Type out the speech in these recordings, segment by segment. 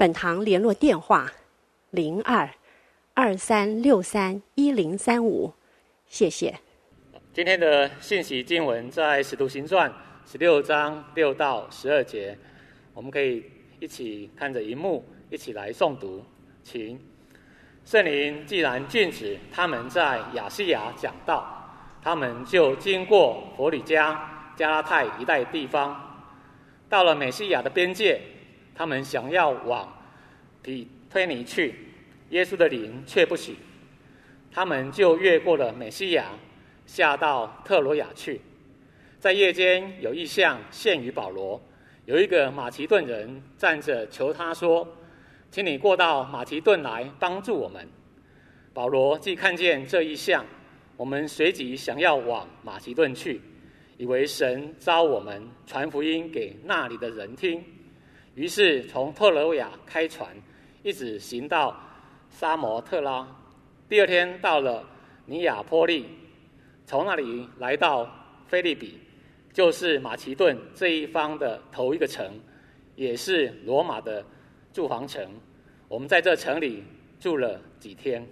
本堂联络电话：零二二三六三一零三五，谢谢。今天的信息经文在《使徒行传》十六章六到十二节，我们可以一起看着荧幕，一起来诵读。请圣灵既然禁止他们在亚细亚讲道，他们就经过弗里加、加拉太一带地方，到了美西亚的边界。他们想要往庇推尼去，耶稣的灵却不许。他们就越过了美西亚，下到特罗亚去。在夜间有异象现于保罗，有一个马其顿人站着求他说：“请你过到马其顿来帮助我们。”保罗既看见这异象，我们随即想要往马其顿去，以为神召我们传福音给那里的人听。于是从特罗亚开船，一直行到沙摩特拉。第二天到了尼亚波利，从那里来到菲利比，就是马其顿这一方的头一个城，也是罗马的住房城。我们在这城里住了几天。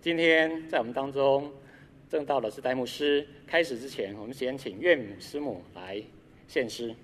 今天在我们当中正道的是戴牧师。开始之前，我们先请岳母师母来献诗。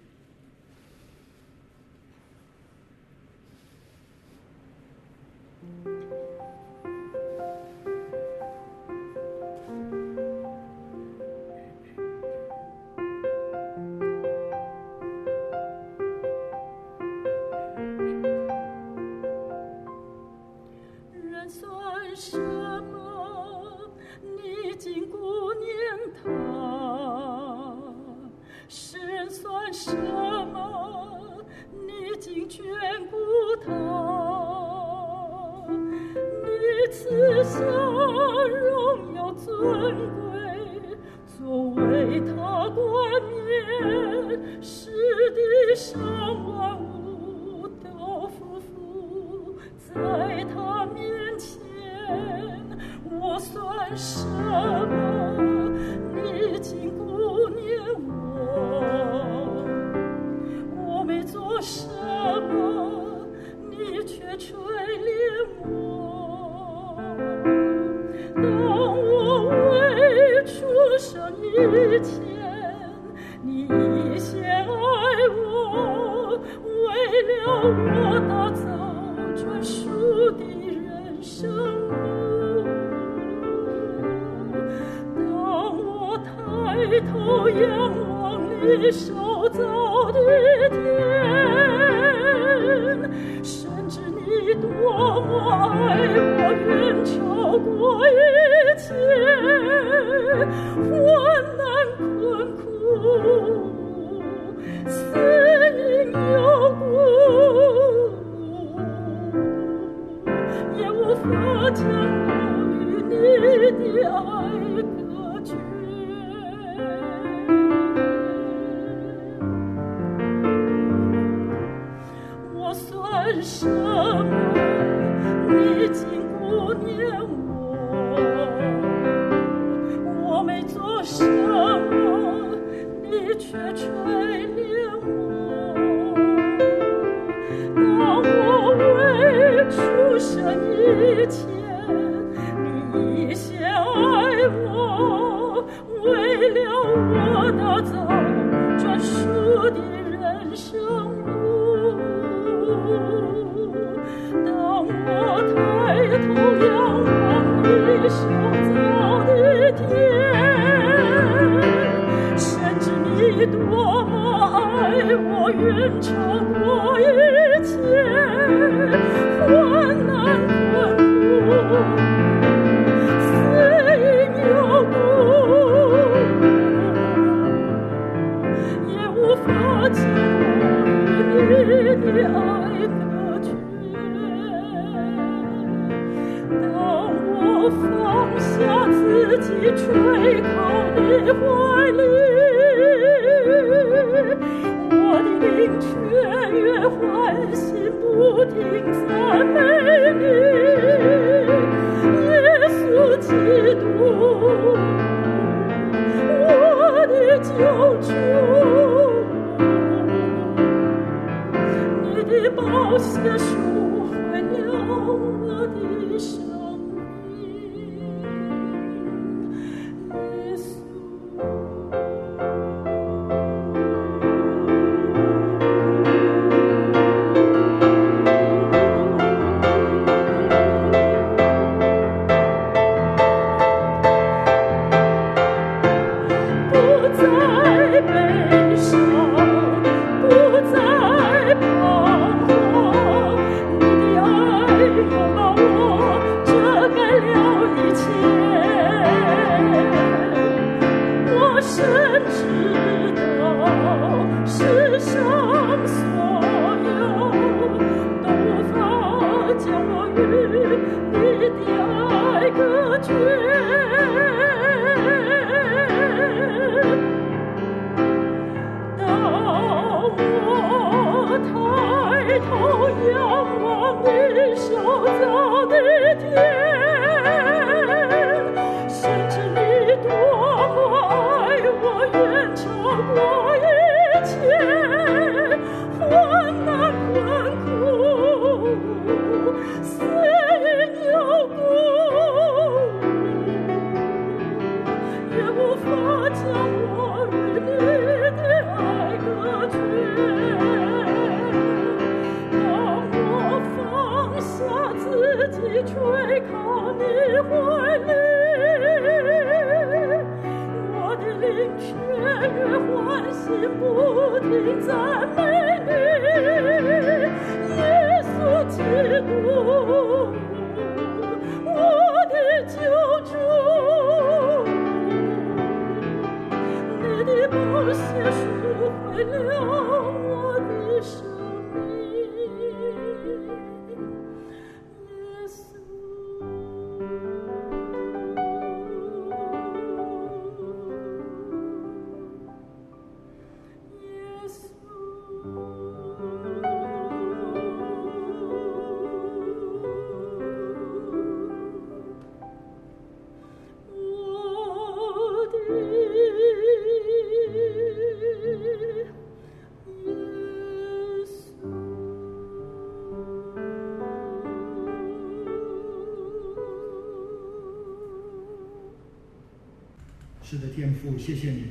谢谢你。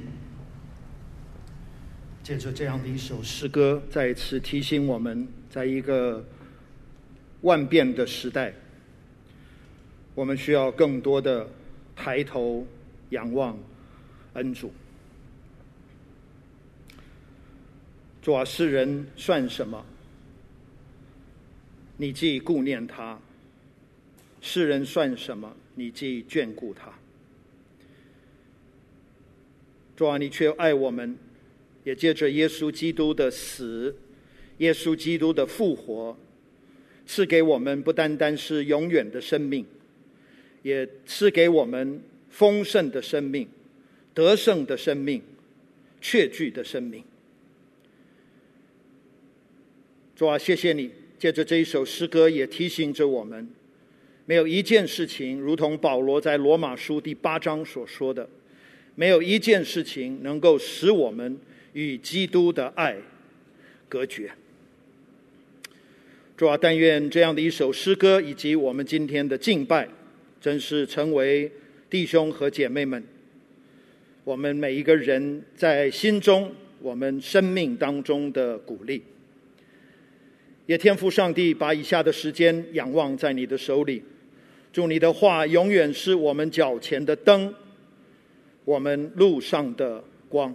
借着这样的一首诗歌，再一次提醒我们，在一个万变的时代，我们需要更多的抬头仰望恩主。主啊，世人算什么？你既顾念他；世人算什么？你既眷顾他。主啊，你却爱我们，也借着耶稣基督的死，耶稣基督的复活，赐给我们不单单是永远的生命，也赐给我们丰盛的生命、得胜的生命、确据的生命。主啊，谢谢你，借着这一首诗歌，也提醒着我们，没有一件事情，如同保罗在罗马书第八章所说的。没有一件事情能够使我们与基督的爱隔绝。主啊，但愿这样的一首诗歌以及我们今天的敬拜，真是成为弟兄和姐妹们，我们每一个人在心中、我们生命当中的鼓励。也天父上帝把以下的时间仰望在你的手里，祝你的话永远是我们脚前的灯。我们路上的光，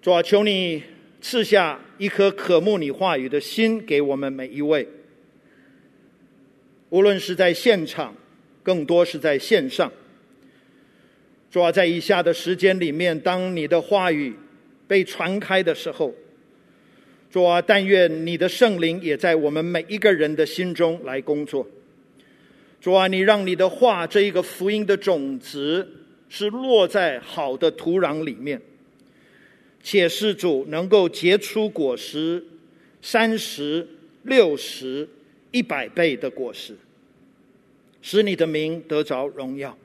主啊，求你赐下一颗渴慕你话语的心给我们每一位。无论是在现场，更多是在线上。主啊，在以下的时间里面，当你的话语被传开的时候，主啊，但愿你的圣灵也在我们每一个人的心中来工作。主啊，你让你的话这一个福音的种子是落在好的土壤里面，且是主能够结出果实，三十、六十、一百倍的果实，使你的名得着荣耀。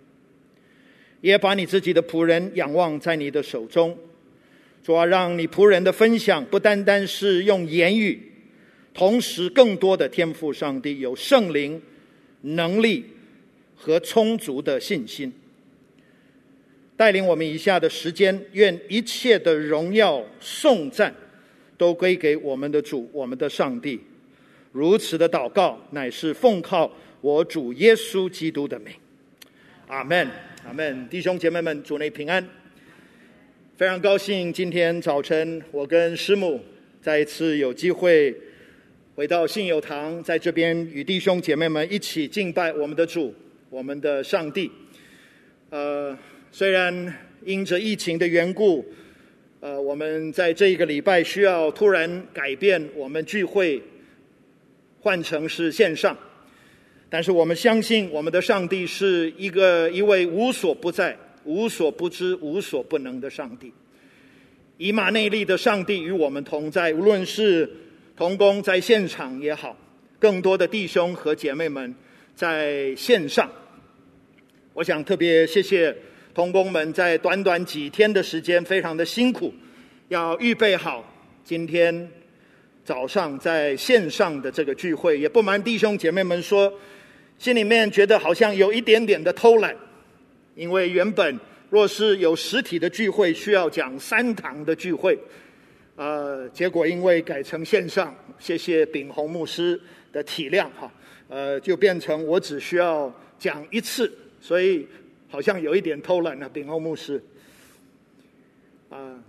也把你自己的仆人仰望在你的手中，主啊，让你仆人的分享不单单是用言语，同时更多的天赋上帝有圣灵能力和充足的信心，带领我们以下的时间，愿一切的荣耀颂赞都归给我们的主，我们的上帝。如此的祷告，乃是奉靠我主耶稣基督的名。阿门。阿门，弟兄姐妹们，主内平安。非常高兴今天早晨我跟师母再一次有机会回到信友堂，在这边与弟兄姐妹们一起敬拜我们的主，我们的上帝。呃，虽然因着疫情的缘故，呃，我们在这一个礼拜需要突然改变我们聚会，换成是线上。但是我们相信，我们的上帝是一个一位无所不在、无所不知、无所不能的上帝。以马内利的上帝与我们同在，无论是同工在现场也好，更多的弟兄和姐妹们在线上。我想特别谢谢同工们在短短几天的时间，非常的辛苦，要预备好今天早上在线上的这个聚会。也不瞒弟兄姐妹们说。心里面觉得好像有一点点的偷懒，因为原本若是有实体的聚会，需要讲三堂的聚会，呃，结果因为改成线上，谢谢炳宏牧师的体谅哈，呃，就变成我只需要讲一次，所以好像有一点偷懒了，炳宏牧师，啊，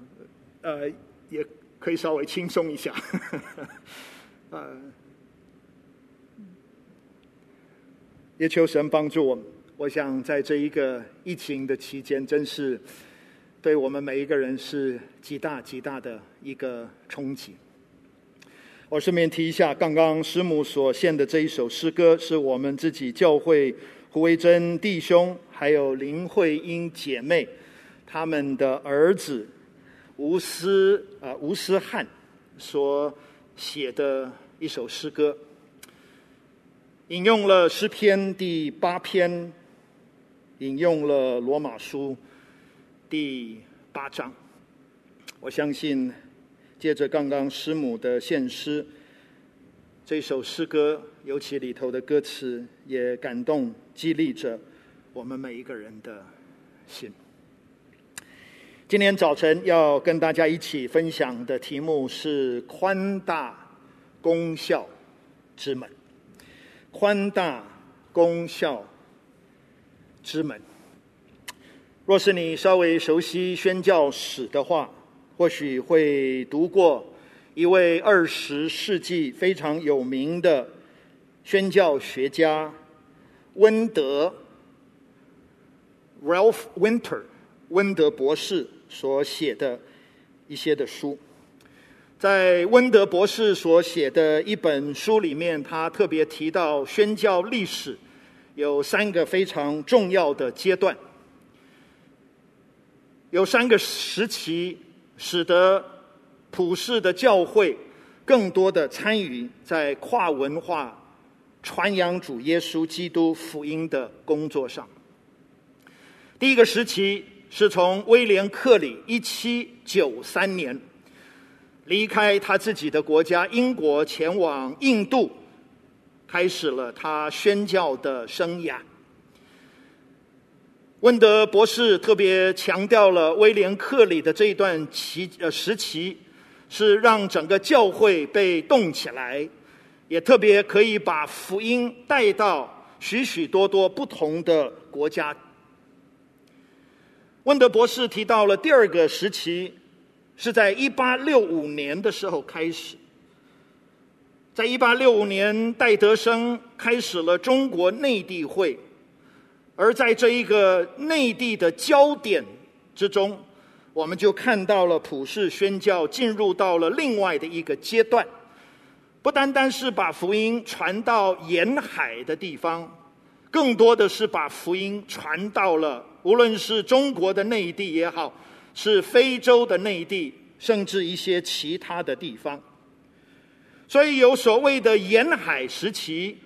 呃，也可以稍微轻松一下，啊、呃。也求神帮助我们。我想在这一个疫情的期间，真是对我们每一个人是极大极大的一个冲击。我顺便提一下，刚刚师母所献的这一首诗歌，是我们自己教会胡维珍弟兄还有林慧英姐妹他们的儿子吴思啊吴思汉所写的一首诗歌。引用了诗篇第八篇，引用了罗马书第八章。我相信，借着刚刚师母的献诗，这首诗歌尤其里头的歌词，也感动激励着我们每一个人的心。今天早晨要跟大家一起分享的题目是“宽大功效之门”。宽大功效之门。若是你稍微熟悉宣教史的话，或许会读过一位二十世纪非常有名的宣教学家温德 （Ralph Winter） 温德博士所写的一些的书。在温德博士所写的一本书里面，他特别提到宣教历史有三个非常重要的阶段，有三个时期，使得普世的教会更多的参与在跨文化传扬主耶稣基督福音的工作上。第一个时期是从威廉克里一七九三年。离开他自己的国家英国，前往印度，开始了他宣教的生涯。温德博士特别强调了威廉克里的这一段期呃时期，是让整个教会被动起来，也特别可以把福音带到许许多多不同的国家。温德博士提到了第二个时期。是在一八六五年的时候开始，在一八六五年，戴德生开始了中国内地会，而在这一个内地的焦点之中，我们就看到了普世宣教进入到了另外的一个阶段，不单单是把福音传到沿海的地方，更多的是把福音传到了无论是中国的内地也好，是非洲的内地，甚至一些其他的地方。所以有所谓的沿海时期，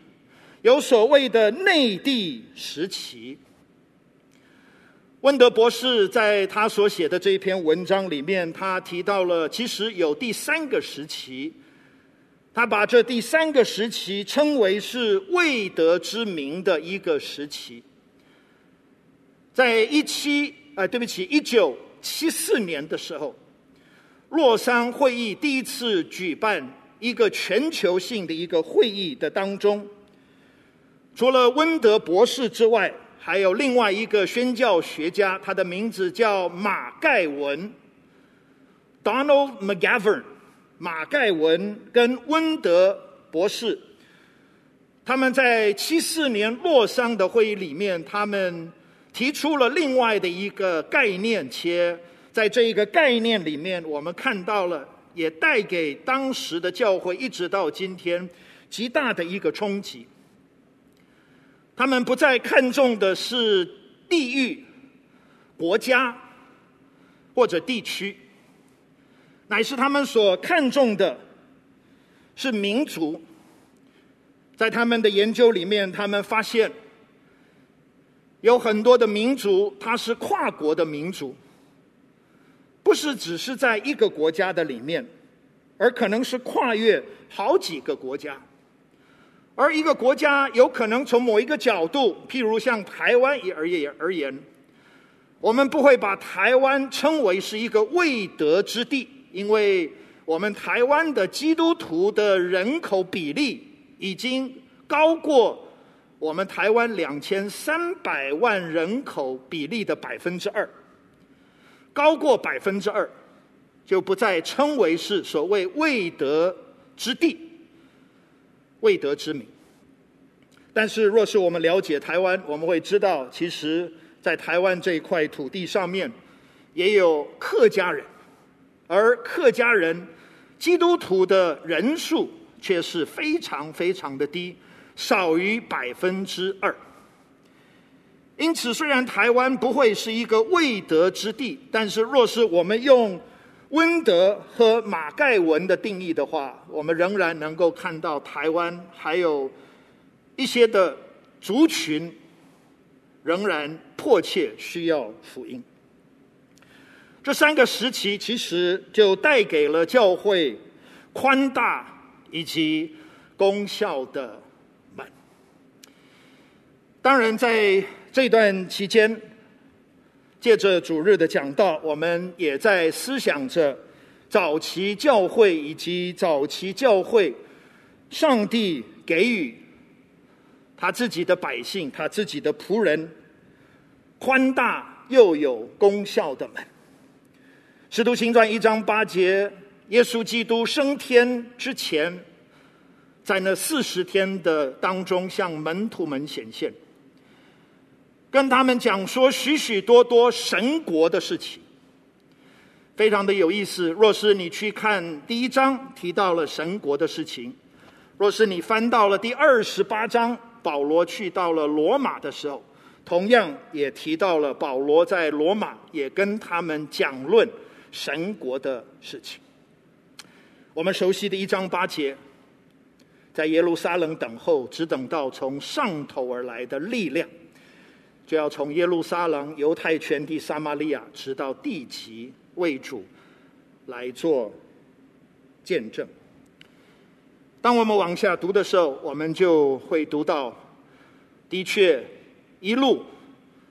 有所谓的内地时期。温德博士在他所写的这一篇文章里面，他提到了其实有第三个时期。他把这第三个时期称为是未得之名的一个时期，在一七，呃，对不起，一九七四年的时候，洛桑会议第一次举办一个全球性的一个会议的当中，除了温德博士之外，还有另外一个宣教学家，他的名字叫马盖文，Donald McGavern）。马盖文跟温德博士，他们在七四年洛桑的会议里面，他们提出了另外的一个概念，且在这一个概念里面，我们看到了，也带给当时的教会一直到今天极大的一个冲击。他们不再看重的是地域、国家或者地区。乃是他们所看重的，是民族。在他们的研究里面，他们发现有很多的民族，它是跨国的民族，不是只是在一个国家的里面，而可能是跨越好几个国家。而一个国家有可能从某一个角度，譬如像台湾也而言而言，我们不会把台湾称为是一个未得之地。因为我们台湾的基督徒的人口比例已经高过我们台湾两千三百万人口比例的百分之二，高过百分之二，就不再称为是所谓未得之地、未得之民。但是，若是我们了解台湾，我们会知道，其实，在台湾这一块土地上面，也有客家人。而客家人基督徒的人数却是非常非常的低，少于百分之二。因此，虽然台湾不会是一个未得之地，但是若是我们用温德和马盖文的定义的话，我们仍然能够看到台湾还有一些的族群仍然迫切需要福音。这三个时期其实就带给了教会宽大以及功效的门。当然，在这段期间，借着主日的讲道，我们也在思想着早期教会以及早期教会，上帝给予他自己的百姓、他自己的仆人宽大又有功效的门。使徒行传一章八节，耶稣基督升天之前，在那四十天的当中，向门徒们显现，跟他们讲说许许多多神国的事情，非常的有意思。若是你去看第一章，提到了神国的事情；若是你翻到了第二十八章，保罗去到了罗马的时候，同样也提到了保罗在罗马也跟他们讲论。神国的事情，我们熟悉的一章八节，在耶路撒冷等候，只等到从上头而来的力量，就要从耶路撒冷、犹太全地、撒玛利亚，直到地极，为主来做见证。当我们往下读的时候，我们就会读到，的确，一路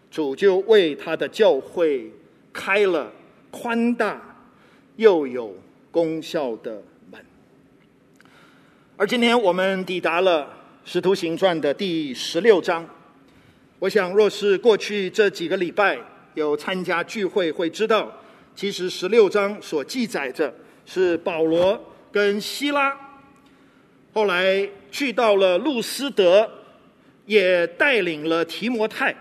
主就为他的教会开了。宽大又有功效的门，而今天我们抵达了《使徒行传》的第十六章。我想，若是过去这几个礼拜有参加聚会，会知道，其实十六章所记载着是保罗跟希拉，后来去到了路斯德，也带领了提摩太。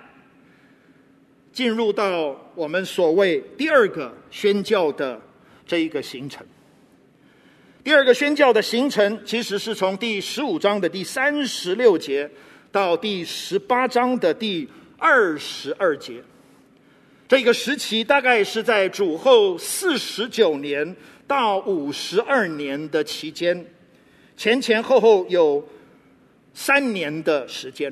进入到我们所谓第二个宣教的这一个行程。第二个宣教的行程，其实是从第十五章的第三十六节到第十八章的第二十二节。这个时期大概是在主后四十九年到五十二年的期间，前前后后有三年的时间。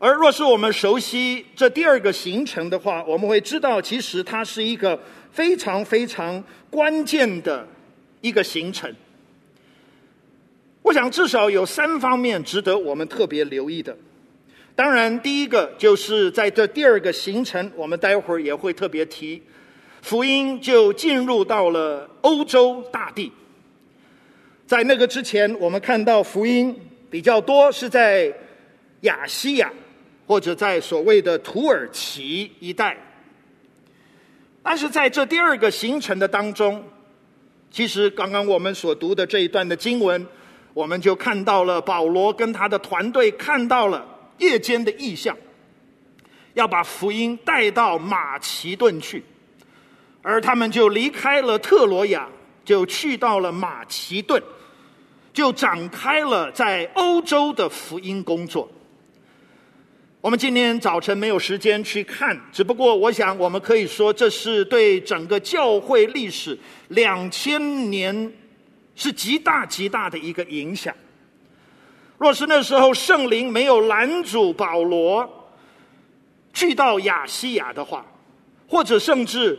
而若是我们熟悉这第二个行程的话，我们会知道，其实它是一个非常非常关键的一个行程。我想至少有三方面值得我们特别留意的。当然，第一个就是在这第二个行程，我们待会儿也会特别提，福音就进入到了欧洲大地。在那个之前，我们看到福音比较多是在亚西亚或者在所谓的土耳其一带。但是在这第二个行程的当中，其实刚刚我们所读的这一段的经文，我们就看到了保罗跟他的团队看到了。夜间的异象，要把福音带到马其顿去，而他们就离开了特罗亚，就去到了马其顿，就展开了在欧洲的福音工作。我们今天早晨没有时间去看，只不过我想我们可以说，这是对整个教会历史两千年是极大极大的一个影响。若是那时候圣灵没有拦阻保罗去到亚细亚的话，或者甚至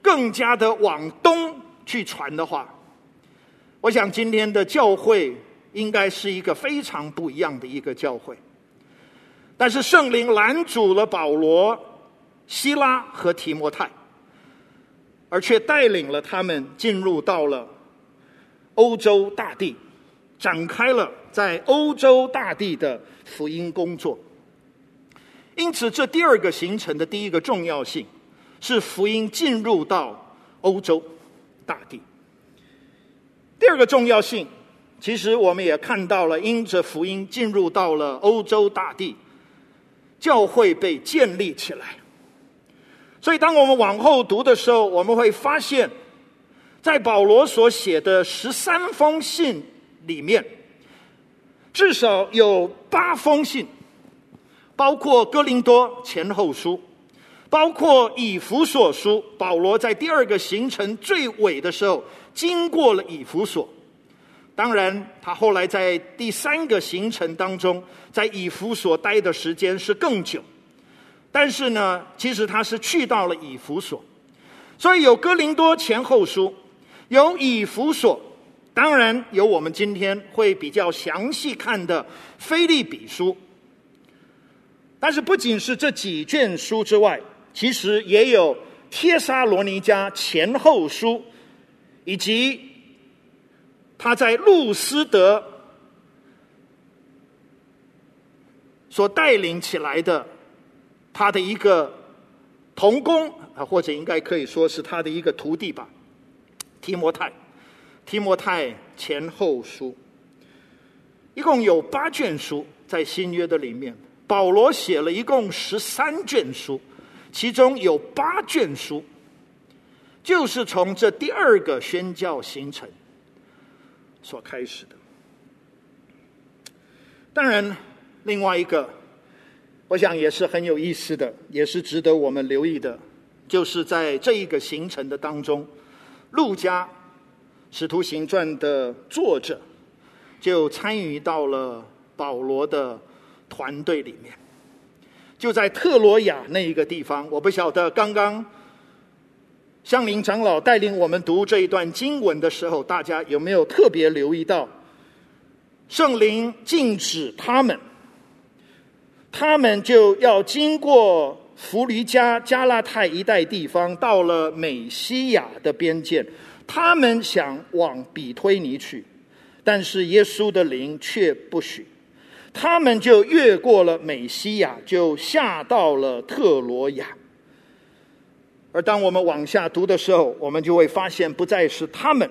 更加的往东去传的话，我想今天的教会应该是一个非常不一样的一个教会。但是圣灵拦阻了保罗、西拉和提摩太，而却带领了他们进入到了欧洲大地。展开了在欧洲大地的福音工作，因此这第二个行程的第一个重要性是福音进入到欧洲大地。第二个重要性，其实我们也看到了，因着福音进入到了欧洲大地，教会被建立起来。所以，当我们往后读的时候，我们会发现，在保罗所写的十三封信。里面至少有八封信，包括哥林多前后书，包括以弗所书。保罗在第二个行程最尾的时候，经过了以弗所。当然，他后来在第三个行程当中，在以弗所待的时间是更久。但是呢，其实他是去到了以弗所，所以有哥林多前后书，有以弗所。当然有我们今天会比较详细看的《腓利比书》，但是不仅是这几卷书之外，其实也有《帖撒罗尼迦前后书》，以及他在路斯德所带领起来的他的一个同工啊，或者应该可以说是他的一个徒弟吧，提摩太。提摩太前后书，一共有八卷书在新约的里面。保罗写了一共十三卷书，其中有八卷书就是从这第二个宣教行程所开始的。当然，另外一个，我想也是很有意思的，也是值得我们留意的，就是在这一个行程的当中，路加。《使徒行传》的作者就参与到了保罗的团队里面，就在特罗亚那一个地方。我不晓得刚刚香林长老带领我们读这一段经文的时候，大家有没有特别留意到圣灵禁止他们，他们就要经过弗吕家、加拉太一带地方，到了美西亚的边界。他们想往比推尼去，但是耶稣的灵却不许。他们就越过了美西亚，就下到了特罗亚。而当我们往下读的时候，我们就会发现，不再是他们，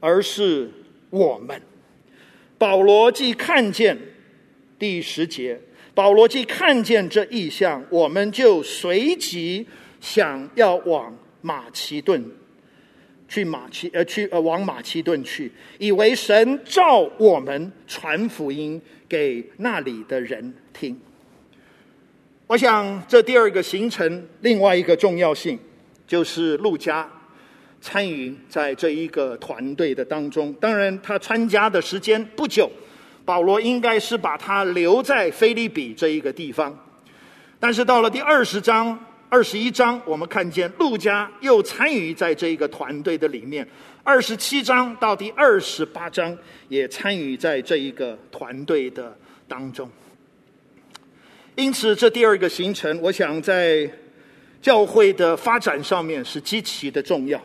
而是我们。保罗既看见第十节，保罗既看见这异象，我们就随即想要往马其顿。去马其呃去呃往马其顿去，以为神召我们传福音给那里的人听。我想这第二个行程另外一个重要性，就是路加参与在这一个团队的当中。当然，他参加的时间不久，保罗应该是把他留在腓立比这一个地方。但是到了第二十章。二十一章，我们看见路加又参与在这一个团队的里面；二十七章到第二十八章也参与在这一个团队的当中。因此，这第二个行程，我想在教会的发展上面是极其的重要，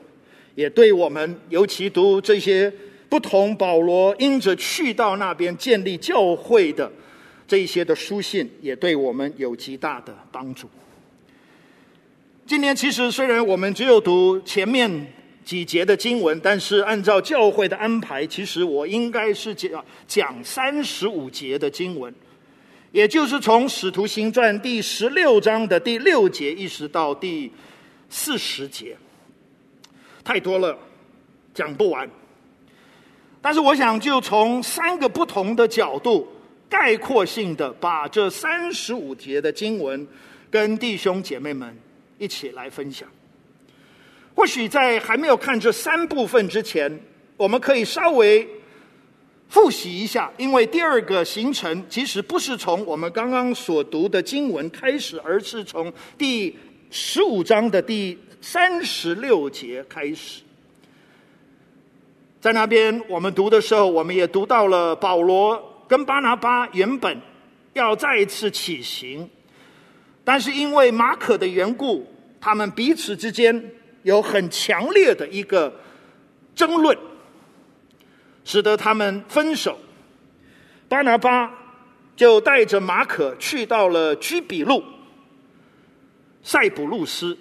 也对我们尤其读这些不同保罗因着去到那边建立教会的这一些的书信，也对我们有极大的帮助。今年其实虽然我们只有读前面几节的经文，但是按照教会的安排，其实我应该是讲讲三十五节的经文，也就是从《使徒行传》第十六章的第六节一直到第四十节，太多了，讲不完。但是我想就从三个不同的角度，概括性的把这三十五节的经文跟弟兄姐妹们。一起来分享。或许在还没有看这三部分之前，我们可以稍微复习一下，因为第二个行程其实不是从我们刚刚所读的经文开始，而是从第十五章的第三十六节开始。在那边我们读的时候，我们也读到了保罗跟巴拿巴原本要再一次起行。但是因为马可的缘故，他们彼此之间有很强烈的一个争论，使得他们分手。巴拿巴就带着马可去到了居比路、塞浦路斯，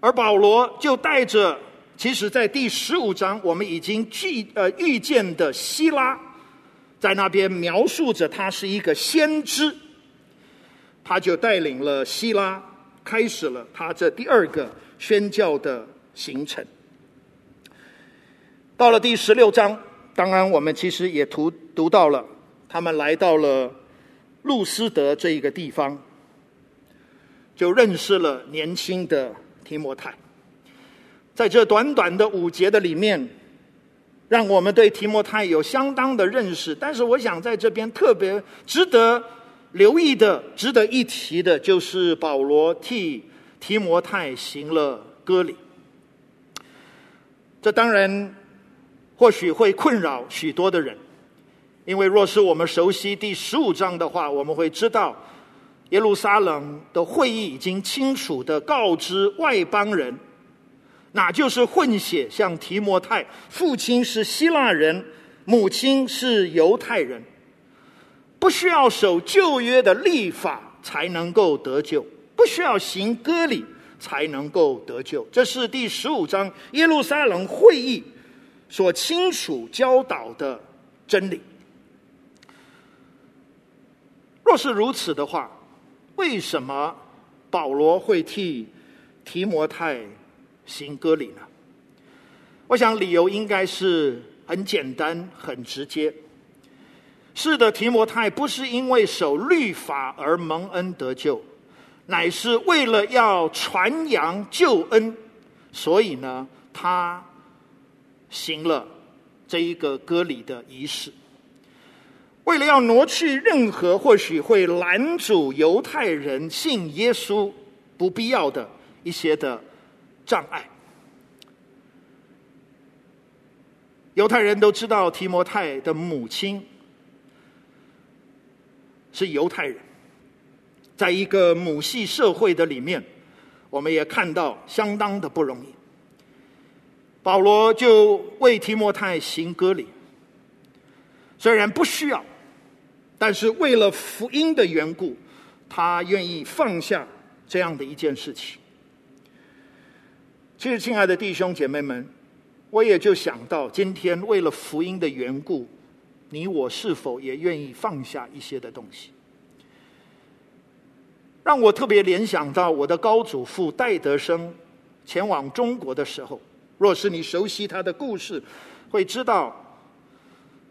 而保罗就带着，其实在第十五章我们已经遇呃遇见的希拉，在那边描述着他是一个先知。他就带领了希拉，开始了他这第二个宣教的行程。到了第十六章，当然我们其实也读读到了，他们来到了路斯德这一个地方，就认识了年轻的提摩太。在这短短的五节的里面，让我们对提摩太有相当的认识。但是我想在这边特别值得。留意的、值得一提的，就是保罗替提摩太行了割礼。这当然或许会困扰许多的人，因为若是我们熟悉第十五章的话，我们会知道耶路撒冷的会议已经清楚的告知外邦人，那就是混血，像提摩太，父亲是希腊人，母亲是犹太人。不需要守旧约的立法才能够得救，不需要行割礼才能够得救。这是第十五章耶路撒冷会议所清楚教导的真理。若是如此的话，为什么保罗会替提摩太行割礼呢？我想理由应该是很简单、很直接。是的，提摩太不是因为守律法而蒙恩得救，乃是为了要传扬救恩，所以呢，他行了这一个割礼的仪式，为了要挪去任何或许会拦阻犹太人信耶稣不必要的一些的障碍。犹太人都知道提摩太的母亲。是犹太人，在一个母系社会的里面，我们也看到相当的不容易。保罗就为提摩太行割礼，虽然不需要，但是为了福音的缘故，他愿意放下这样的一件事情。其实，亲爱的弟兄姐妹们，我也就想到，今天为了福音的缘故。你我是否也愿意放下一些的东西？让我特别联想到我的高祖父戴德生前往中国的时候，若是你熟悉他的故事，会知道，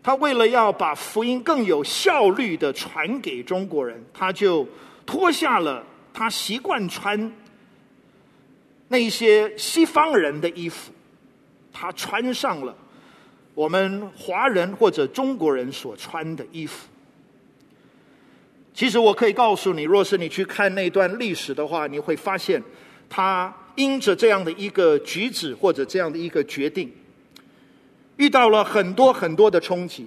他为了要把福音更有效率的传给中国人，他就脱下了他习惯穿那些西方人的衣服，他穿上了我们华人或者中国人所穿的衣服。其实我可以告诉你，若是你去看那段历史的话，你会发现，他因着这样的一个举止或者这样的一个决定，遇到了很多很多的冲击。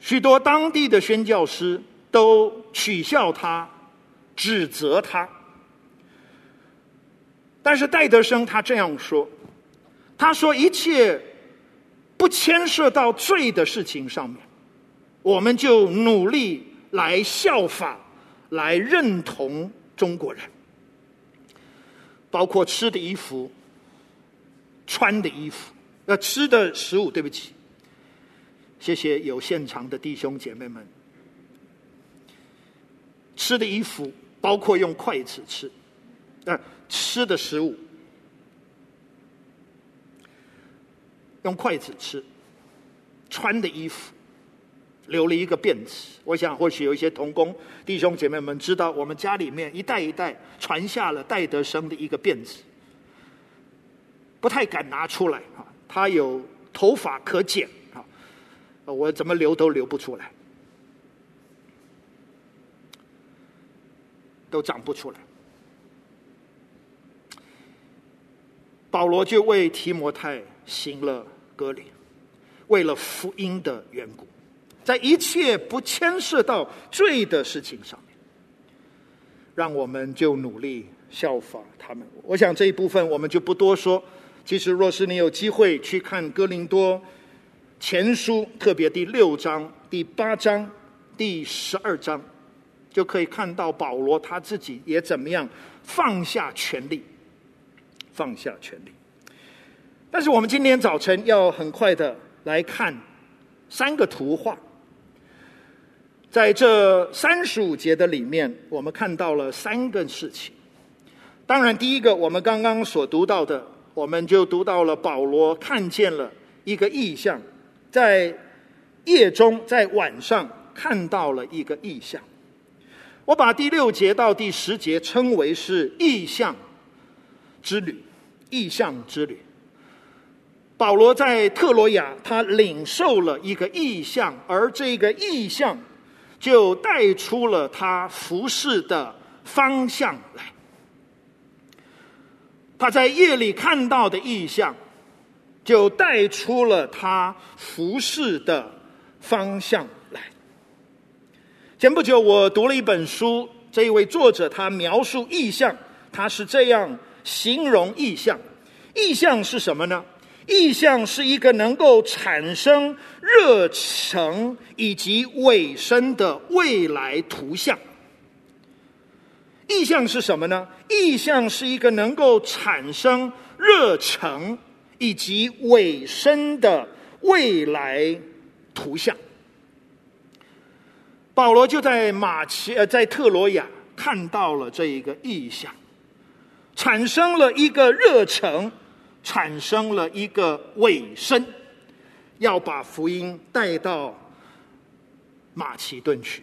许多当地的宣教师都取笑他，指责他。但是戴德生他这样说，他说一切不牵涉到罪的事情上面。我们就努力来效法，来认同中国人，包括吃的衣服、穿的衣服，呃，吃的食物。对不起，谢谢有现场的弟兄姐妹们。吃的衣服包括用筷子吃，呃，吃的食物用筷子吃，穿的衣服。留了一个辫子，我想或许有一些同工弟兄姐妹们知道，我们家里面一代一代传下了戴德生的一个辫子，不太敢拿出来啊，他有头发可剪啊，我怎么留都留不出来，都长不出来。保罗就为提摩太行了割礼，为了福音的缘故。在一切不牵涉到罪的事情上面，让我们就努力效法他们。我想这一部分我们就不多说。其实，若是你有机会去看哥林多前书，特别第六章、第八章、第十二章，就可以看到保罗他自己也怎么样放下权力，放下权力。但是我们今天早晨要很快的来看三个图画。在这三十五节的里面，我们看到了三个事情。当然，第一个我们刚刚所读到的，我们就读到了保罗看见了一个异象，在夜中，在晚上看到了一个异象。我把第六节到第十节称为是异象之旅，异象之旅。保罗在特罗亚，他领受了一个异象，而这个异象。就带出了他服侍的方向来。他在夜里看到的异象，就带出了他服侍的方向来。前不久我读了一本书，这一位作者他描述异象，他是这样形容意象：意象是什么呢？意象是一个能够产生热诚以及尾声的未来图像。意象是什么呢？意象是一个能够产生热诚以及尾声的未来图像。保罗就在马其呃，在特罗亚看到了这一个意象，产生了一个热诚。产生了一个尾声，要把福音带到马其顿去。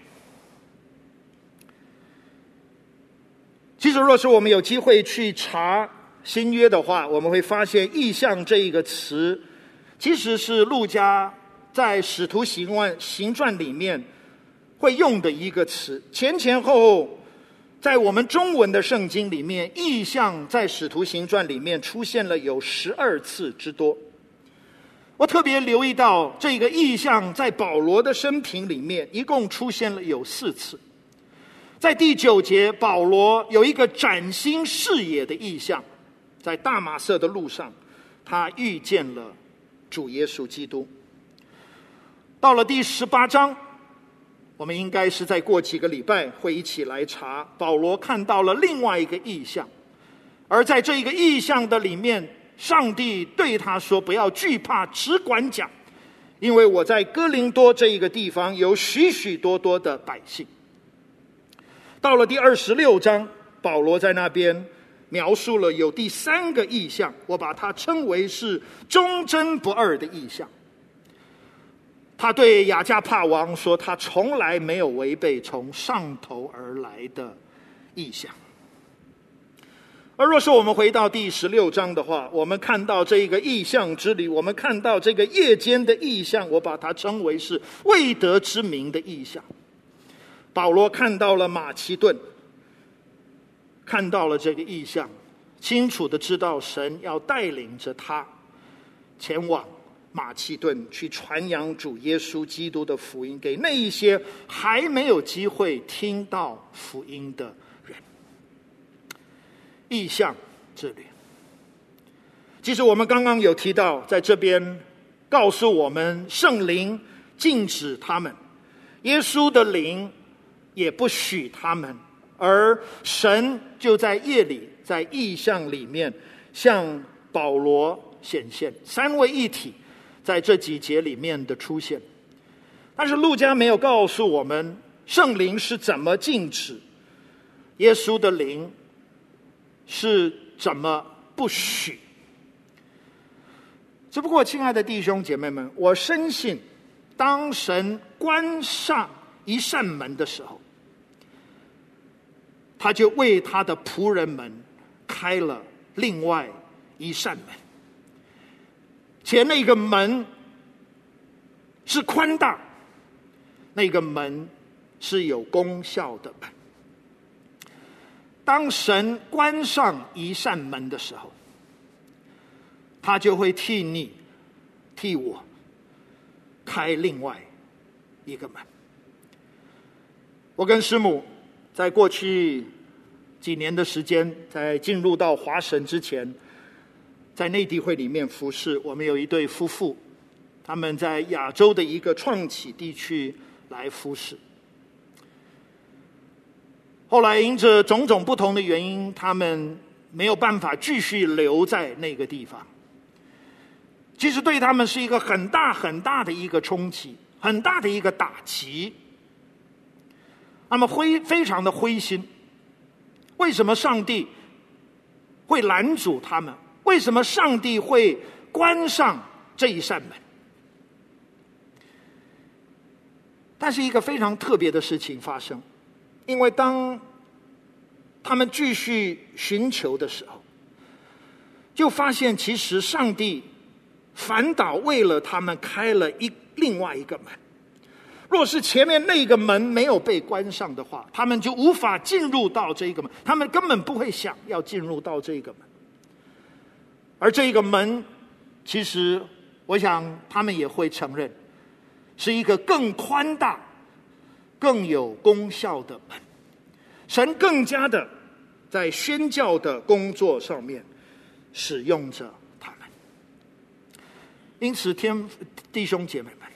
其实，若是我们有机会去查新约的话，我们会发现“意象”这一个词，其实是路加在使徒行传行传里面会用的一个词，前前后后。在我们中文的圣经里面，意象在使徒行传里面出现了有十二次之多。我特别留意到这个意象在保罗的生平里面一共出现了有四次。在第九节，保罗有一个崭新视野的意象，在大马色的路上，他遇见了主耶稣基督。到了第十八章。我们应该是再过几个礼拜会一起来查。保罗看到了另外一个异象，而在这一个异象的里面，上帝对他说：“不要惧怕，只管讲，因为我在哥林多这一个地方有许许多多的百姓。”到了第二十六章，保罗在那边描述了有第三个异象，我把它称为是忠贞不二的异象。他对雅加帕王说：“他从来没有违背从上头而来的意象。”而若是我们回到第十六章的话，我们看到这个意象之旅，我们看到这个夜间的意象，我把它称为是未得之名的意象。保罗看到了马其顿，看到了这个意象，清楚的知道神要带领着他前往马其顿去传扬主耶稣基督的福音，给那一些还没有机会听到福音的。异象之旅。其实我们刚刚有提到，在这边告诉我们，圣灵禁止他们，耶稣的灵也不许他们，而神就在夜里，在异象里面向保罗显现，三位一体在这几节里面的出现。但是路加没有告诉我们，圣灵是怎么禁止耶稣的灵。是怎么不许？只不过，亲爱的弟兄姐妹们，我深信，当神关上一扇门的时候，他就为他的仆人们开了另外一扇门，前那个门是宽大，那个门是有功效的门。当神关上一扇门的时候，他就会替你、替我开另外一个门。我跟师母在过去几年的时间，在进入到华神之前，在内地会里面服侍。我们有一对夫妇，他们在亚洲的一个创启地区来服侍。后来因着种种不同的原因，他们没有办法继续留在那个地方。其实对他们是一个很大很大的一个冲击，很大的一个打击。他们灰非常的灰心。为什么上帝会拦阻他们？为什么上帝会关上这一扇门？但是一个非常特别的事情发生。因为当他们继续寻求的时候，就发现其实上帝反倒为了他们开了一另外一个门。若是前面那个门没有被关上的话，他们就无法进入到这个门，他们根本不会想要进入到这个门。而这个门，其实我想他们也会承认，是一个更宽大。更有功效的门，神更加的在宣教的工作上面使用着他们。因此，天弟兄姐妹们，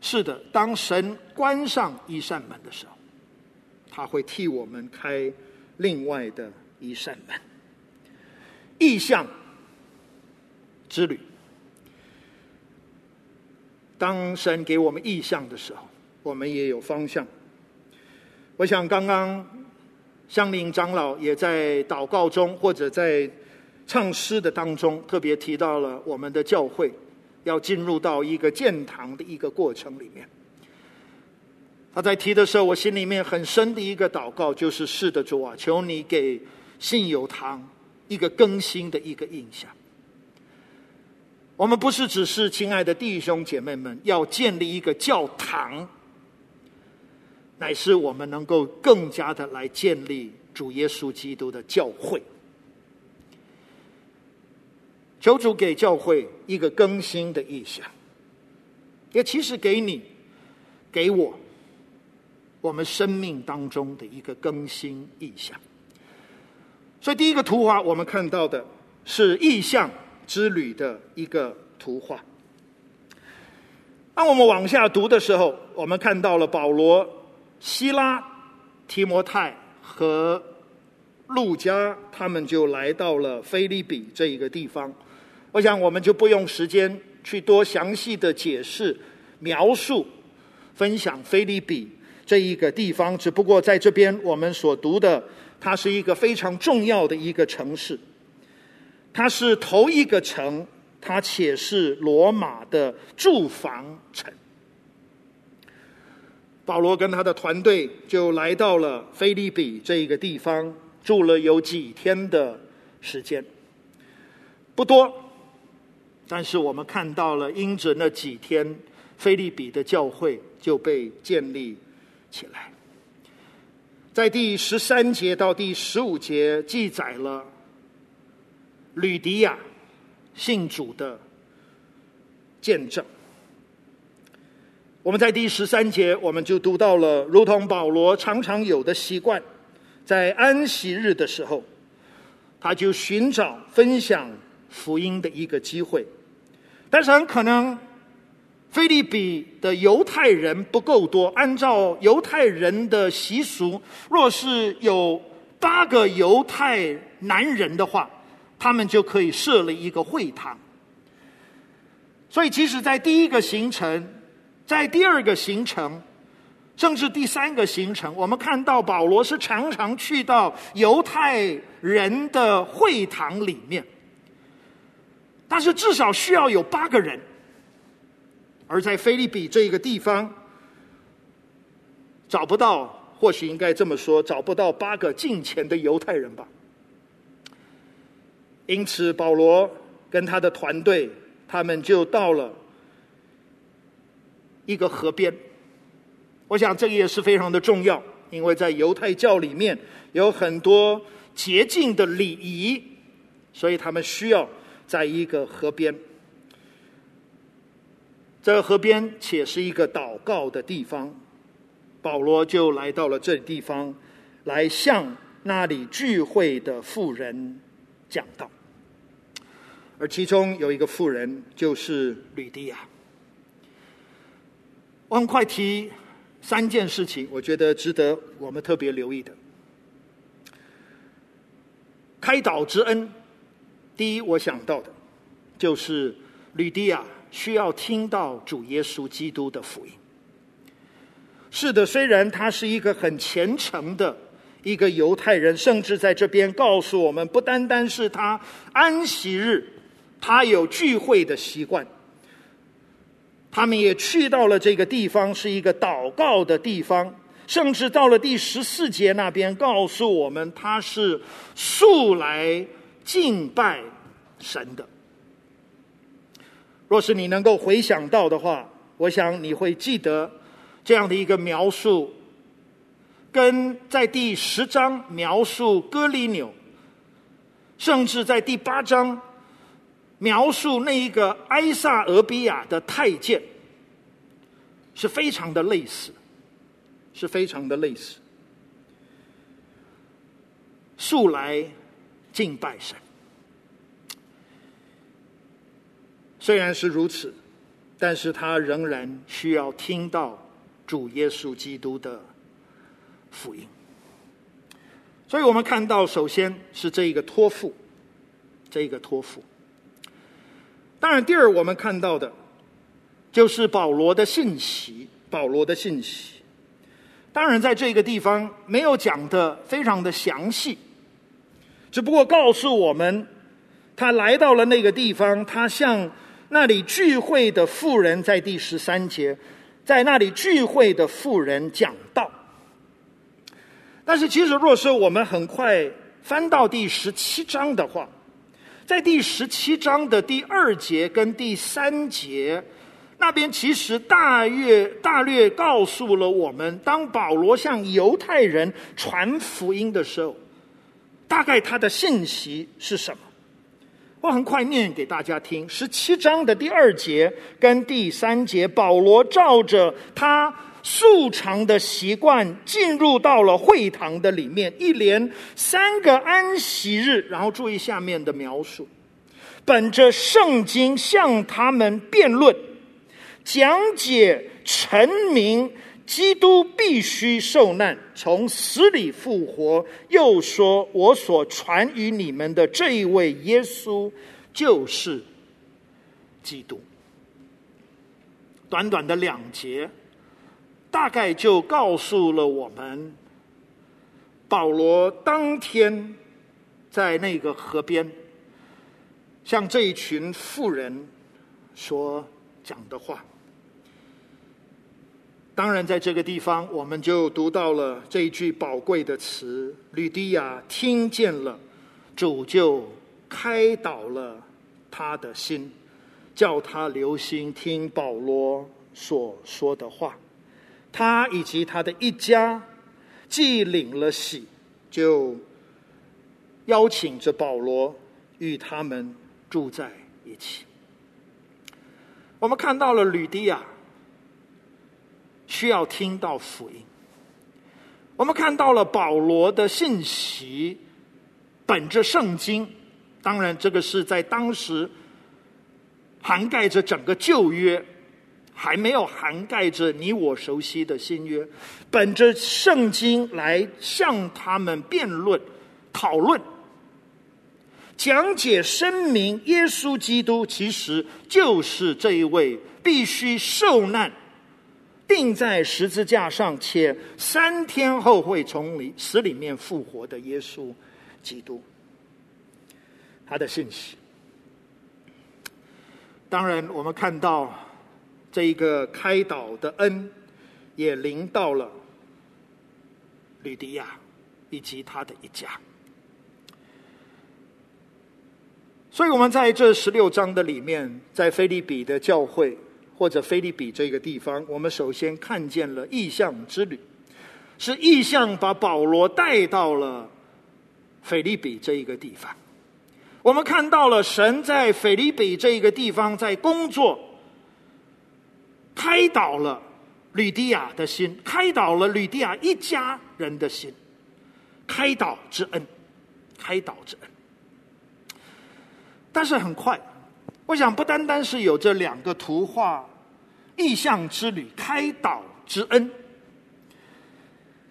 是的，当神关上一扇门的时候，他会替我们开另外的一扇门。意象之旅，当神给我们意象的时候。我们也有方向。我想，刚刚香林长老也在祷告中，或者在唱诗的当中，特别提到了我们的教会要进入到一个建堂的一个过程里面。他在提的时候，我心里面很深的一个祷告就是：是的，主啊，求你给信友堂一个更新的一个印象。我们不是只是亲爱的弟兄姐妹们要建立一个教堂。乃是我们能够更加的来建立主耶稣基督的教会，求主给教会一个更新的意象，也其实给你、给我，我们生命当中的一个更新意象。所以第一个图画，我们看到的是异象之旅的一个图画。当我们往下读的时候，我们看到了保罗。希拉、提摩太和路加，他们就来到了腓利比这一个地方。我想，我们就不用时间去多详细的解释、描述、分享腓利比这一个地方。只不过在这边我们所读的它是一个非常重要的一个城市，它是头一个城，它且是罗马的驻防城。保罗跟他的团队就来到了腓立比这一个地方，住了有几天的时间，不多，但是我们看到了，因着那几天，腓立比的教会就被建立起来。在第十三节到第十五节记载了吕迪亚信主的见证。我们在第十三节，我们就读到了，如同保罗常常有的习惯，在安息日的时候，他就寻找分享福音的一个机会。但是很可能，菲利比的犹太人不够多，按照犹太人的习俗，若是有八个犹太男人的话，他们就可以设立一个会堂。所以，即使在第一个行程。在第二个行程，甚至第三个行程，我们看到保罗是常常去到犹太人的会堂里面，但是至少需要有八个人，而在腓立比这一个地方找不到，或许应该这么说，找不到八个近前的犹太人吧。因此，保罗跟他的团队，他们就到了。一个河边，我想这个也是非常的重要，因为在犹太教里面有很多洁净的礼仪，所以他们需要在一个河边。这个河边且是一个祷告的地方，保罗就来到了这地方，来向那里聚会的妇人讲道，而其中有一个妇人就是吕底亚。我很快提三件事情，我觉得值得我们特别留意的。开导之恩，第一我想到的，就是吕底亚需要听到主耶稣基督的福音。是的，虽然他是一个很虔诚的一个犹太人，甚至在这边告诉我们，不单单是他安息日，他有聚会的习惯。他们也去到了这个地方，是一个祷告的地方，甚至到了第十四节那边，告诉我们他是素来敬拜神的。若是你能够回想到的话，我想你会记得这样的一个描述，跟在第十章描述哥尼流，甚至在第八章。描述那一个埃萨俄比亚的太监，是非常的类似，是非常的类似。素来敬拜神，虽然是如此，但是他仍然需要听到主耶稣基督的福音。所以我们看到，首先是这一个托付，这一个托付。当然，第二我们看到的，就是保罗的信息。保罗的信息，当然在这个地方没有讲得非常的详细，只不过告诉我们，他来到了那个地方，他向那里聚会的妇人，在第十三节，在那里聚会的妇人讲道。但是，其实若是我们很快翻到第十七章的话，在第十七章的第二节跟第三节那边，其实大约大略告诉了我们，当保罗向犹太人传福音的时候，大概他的信息是什么？我很快念给大家听。十七章的第二节跟第三节，保罗照着他。素常的习惯进入到了会堂的里面，一连三个安息日，然后注意下面的描述，本着圣经向他们辩论，讲解陈明基督必须受难，从死里复活，又说我所传与你们的这一位耶稣就是基督。短短的两节。大概就告诉了我们，保罗当天在那个河边，向这一群妇人所讲的话。当然，在这个地方，我们就读到了这一句宝贵的词：吕迪亚听见了，主就开导了他的心，叫他留心听保罗所说的话。他以及他的一家。既领了喜，就邀请着保罗与他们住在一起。我们看到了吕迪亚需要听到福音，我们看到了保罗的信息，本着圣经，当然这个是在当时涵盖着整个旧约。还没有涵盖着你我熟悉的新约，本着圣经来向他们辩论、讨论、讲解、声明，耶稣基督其实就是这一位必须受难、钉在十字架上，且三天后会从里死里面复活的耶稣基督。他的信息，当然我们看到。这一个开导的恩，也临到了吕迪亚以及他的一家。所以，我们在这十六章的里面，在腓利比的教会或者腓利比这个地方，我们首先看见了异象之旅，是异象把保罗带到了腓利比这一个地方。我们看到了神在腓利比这一个地方在工作。开导了吕迪亚的心，开导了吕迪亚一家人的心，开导之恩，开导之恩。但是很快，我想不单单是有这两个图画，异象之旅，开导之恩。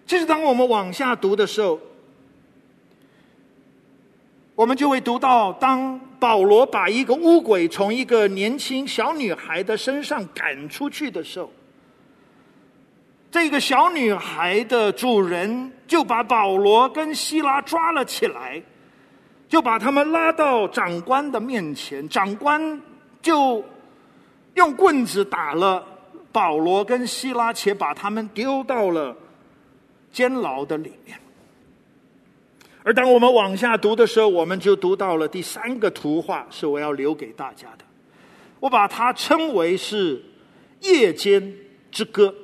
其实当我们往下读的时候，我们就会读到，当保罗把一个乌鬼从一个年轻小女孩的身上赶出去的时候，这个小女孩的主人就把保罗跟希拉抓了起来，就把他们拉到长官的面前，长官就用棍子打了保罗跟西拉，且把他们丢到了监牢的里面。而当我们往下读的时候，我们就读到了第三个图画，是我要留给大家的。我把它称为是夜间之歌，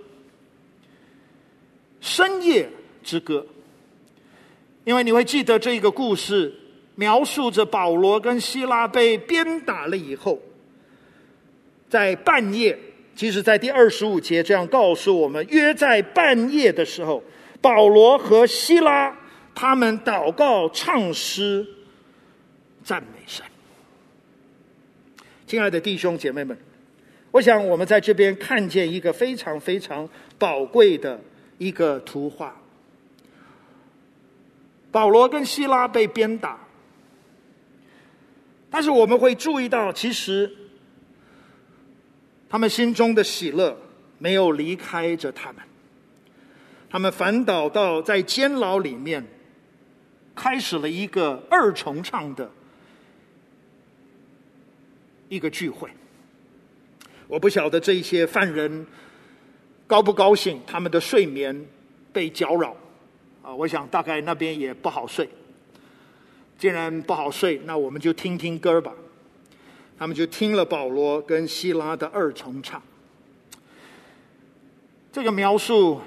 深夜之歌。因为你会记得这个故事，描述着保罗跟希拉被鞭打了以后，在半夜，其实在第二十五节这样告诉我们，约在半夜的时候，保罗和希拉。他们祷告、唱诗、赞美神。亲爱的弟兄姐妹们，我想我们在这边看见一个非常非常宝贵的一个图画。保罗跟希拉被鞭打，但是我们会注意到，其实他们心中的喜乐没有离开着他们，他们反倒到在监牢里面。开始了一个二重唱的一个聚会。我不晓得这些犯人高不高兴，他们的睡眠被搅扰啊！我想大概那边也不好睡。既然不好睡，那我们就听听歌吧。他们就听了保罗跟希拉的二重唱。这个描述，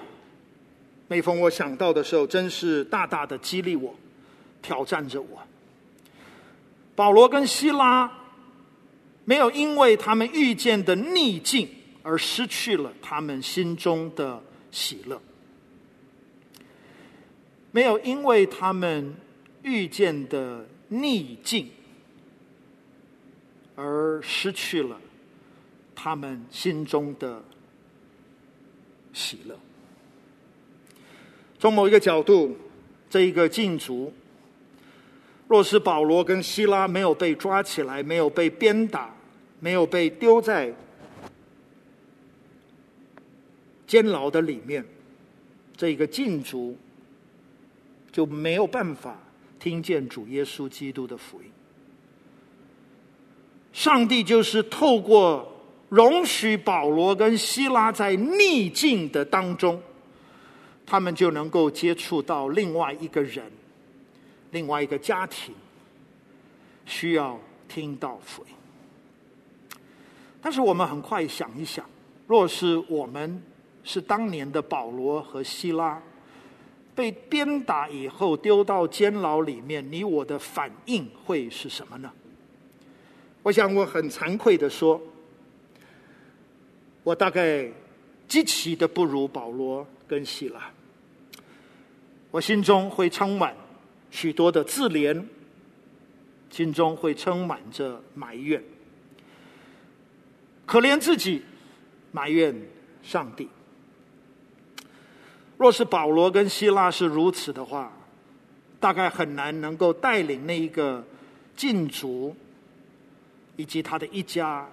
每逢我想到的时候，真是大大的激励我。挑战着我。保罗跟希拉没有因为他们遇见的逆境而失去了他们心中的喜乐，没有因为他们遇见的逆境而失去了他们心中的喜乐。从某一个角度，这一个禁足。若是保罗跟希拉没有被抓起来，没有被鞭打，没有被丢在监牢的里面，这一个禁足就没有办法听见主耶稣基督的福音。上帝就是透过容许保罗跟希拉在逆境的当中，他们就能够接触到另外一个人，另外一个家庭，需要听到福音。但是我们很快想一想，若是我们是当年的保罗和希拉，被鞭打以后丢到监牢里面，你我的反应会是什么呢？我想我很惭愧的说，我大概极其的不如保罗跟西拉，我心中会充满许多的自怜，心中会充满着埋怨，可怜自己，埋怨上帝。若是保罗跟希腊是如此的话，大概很难能够带领那一个禁足。以及他的一家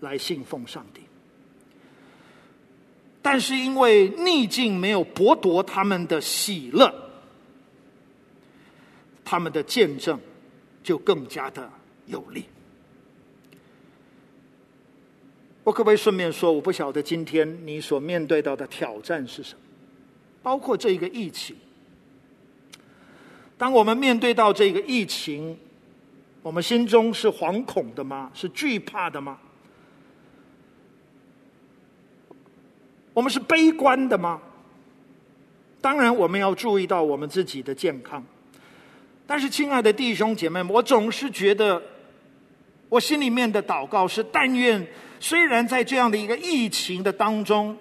来信奉上帝，但是因为逆境没有剥夺他们的喜乐，他们的见证就更加的有力。我可不可以顺便说，我不晓得今天你所面对到的挑战是什么，包括这个疫情。当我们面对到这个疫情，我们心中是惶恐的吗？是惧怕的吗？我们是悲观的吗？当然，我们要注意到我们自己的健康。但是，亲爱的弟兄姐妹们，我总是觉得，我心里面的祷告是：但愿虽然在这样的一个疫情的当中，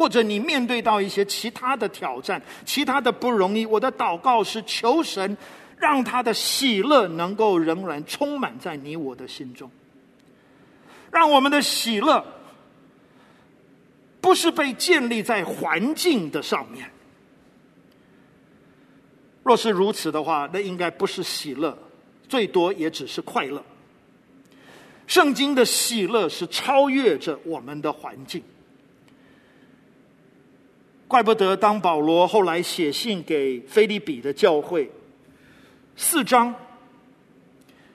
或者你面对到一些其他的挑战、其他的不容易，我的祷告是求神。让他的喜乐能够仍然充满在你我的心中，让我们的喜乐不是被建立在环境的上面。若是如此的话，那应该不是喜乐，最多也只是快乐。圣经的喜乐是超越着我们的环境，怪不得当保罗后来写信给腓利比的教会。四章，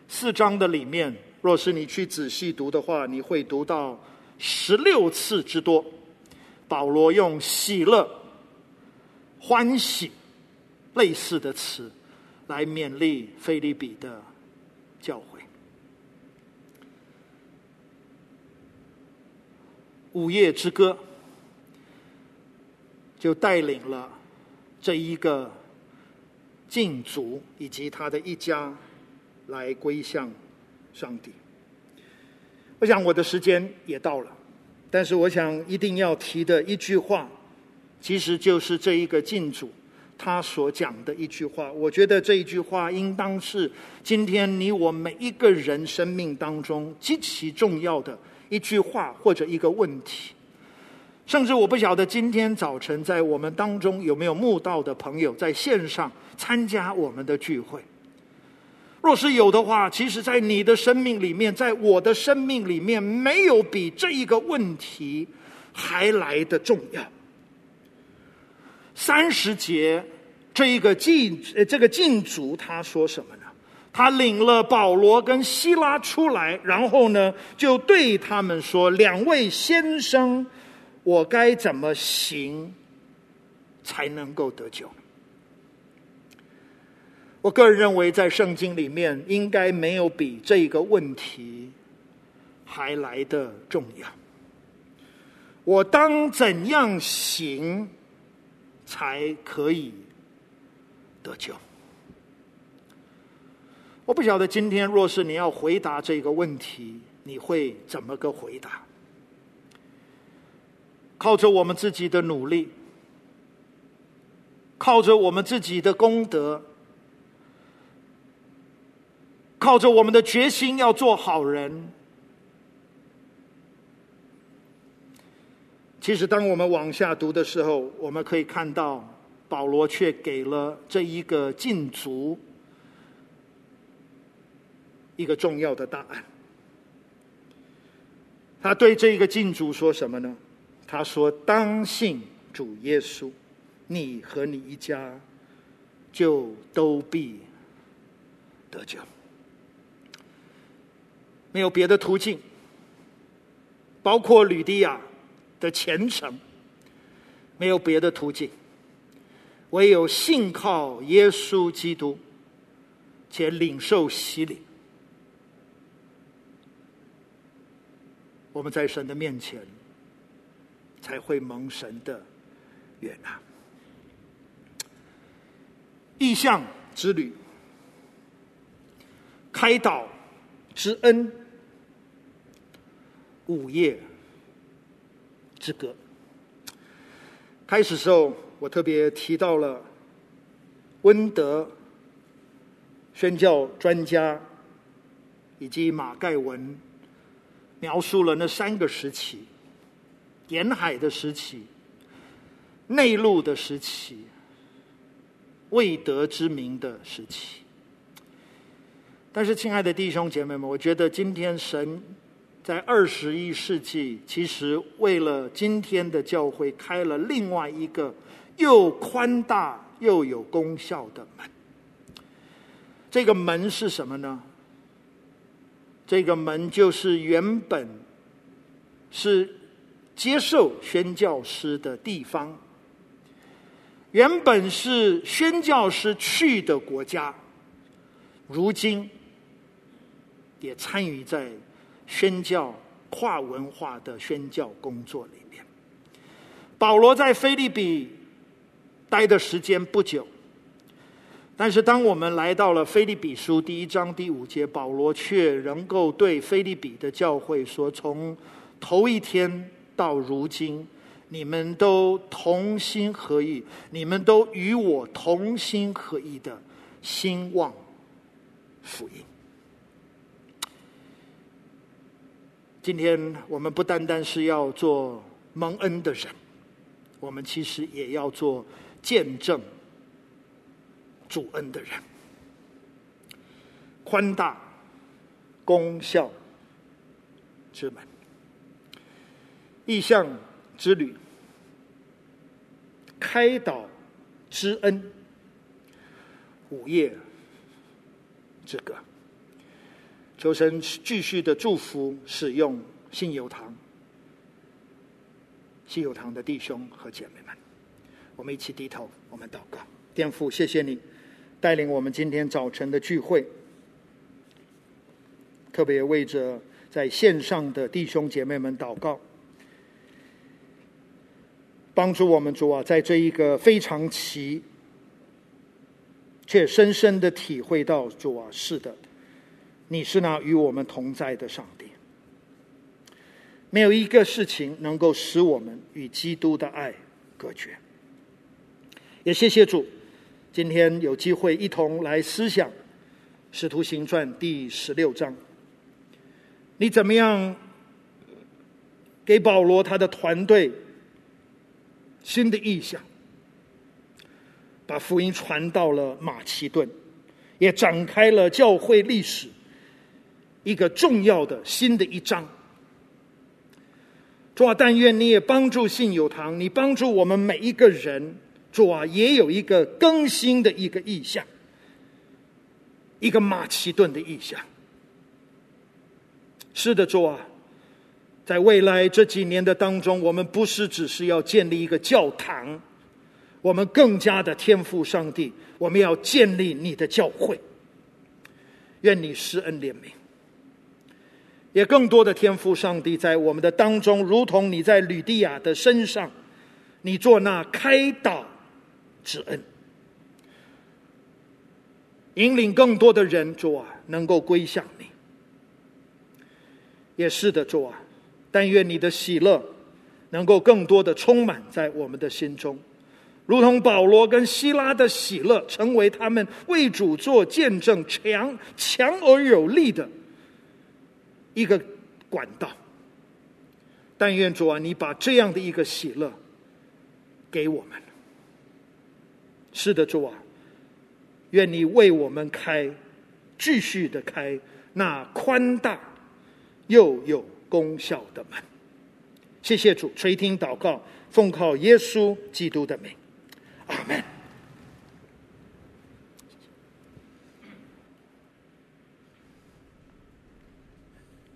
四章的里面，若是你去仔细读的话，你会读到十六次之多。保罗用喜乐、欢喜类似的词来勉励腓利比的教会。午夜之歌就带领了这一个。禁足以及他的一家来归向上帝。我想我的时间也到了，但是我想一定要提的一句话，其实就是这一个禁足他所讲的一句话。我觉得这一句话应当是今天你我每一个人生命当中极其重要的一句话或者一个问题。甚至我不晓得今天早晨在我们当中有没有慕道的朋友在线上参加我们的聚会。若是有的话，其实，在你的生命里面，在我的生命里面，没有比这一个问题还来得重要。三十节这一个禁，这个禁足，他说什么呢？他领了保罗跟希拉出来，然后呢，就对他们说：“两位先生。”我该怎么行才能够得救？我个人认为，在圣经里面应该没有比这个问题还来得重要。我当怎样行才可以得救？我不晓得今天若是你要回答这个问题，你会怎么个回答？靠着我们自己的努力，靠着我们自己的功德，靠着我们的决心要做好人。其实，当我们往下读的时候，我们可以看到保罗却给了这一个禁足一个重要的答案。他对这个禁足说什么呢？他说：“当信主耶稣，你和你一家就都必得救。没有别的途径，包括吕地亚的虔诚，没有别的途径，唯有信靠耶稣基督，且领受洗礼，我们在神的面前才会蒙神的悦纳。异象之旅，开导之恩。午夜之歌。开始时候，我特别提到了温德宣教专家以及马盖文描述了那三个时期：沿海的时期、内陆的时期、未得之名的时期。但是，亲爱的弟兄姐妹们，我觉得今天神。在二十一世纪，其实为了今天的教会开了另外一个又宽大又有功效的门。这个门是什么呢？这个门就是原本是接受宣教师的地方，原本是宣教师去的国家，如今也参与在。宣教跨文化的宣教工作里面，保罗在腓立比待的时间不久，但是当我们来到了腓立比书第一章第五节，保罗却能够对腓立比的教会说：“从头一天到如今，你们都同心合意，你们都与我同心合意的兴旺福音。”今天我们不单单是要做蒙恩的人，我们其实也要做见证主恩的人。宽大功效之门，意象之旅，开导之恩，午夜之歌。求神继续的祝福使用信友堂，信友堂的弟兄和姐妹们，我们一起低头，我们祷告。天父，谢谢你带领我们今天早晨的聚会，特别为着在线上的弟兄姐妹们祷告，帮助我们主啊，在这一个非常奇，却深深的体会到主啊，是的。你是那与我们同在的上帝，没有一个事情能够使我们与基督的爱隔绝。也谢谢主，今天有机会一同来思想《使徒行传》第十六章。你怎么样给保罗他的团队新的意象，把福音传到了马其顿，也展开了教会历史。一个重要的新的一章，主啊，但愿你也帮助信友堂，你帮助我们每一个人，主啊，也有一个更新的一个意象，一个马其顿的意象。是的，主啊，在未来这几年的当中，我们不是只是要建立一个教堂，我们更加的天赋上帝，我们要建立你的教会。愿你施恩怜悯。也更多的天赋上帝在我们的当中，如同你在吕底亚的身上，你做那开导之恩，引领更多的人主啊，能够归向你。也是的，主啊，但愿你的喜乐能够更多的充满在我们的心中，如同保罗跟希拉的喜乐，成为他们为主做见证强强而有力的。一个管道，但愿主啊，你把这样的一个喜乐给我们。是的，主啊，愿你为我们开，继续的开那宽大又有功效的门。谢谢主垂听祷告奉靠耶稣基督的名。阿门。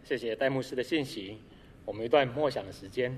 谢谢戴牧师的信息我们一段默想的时间。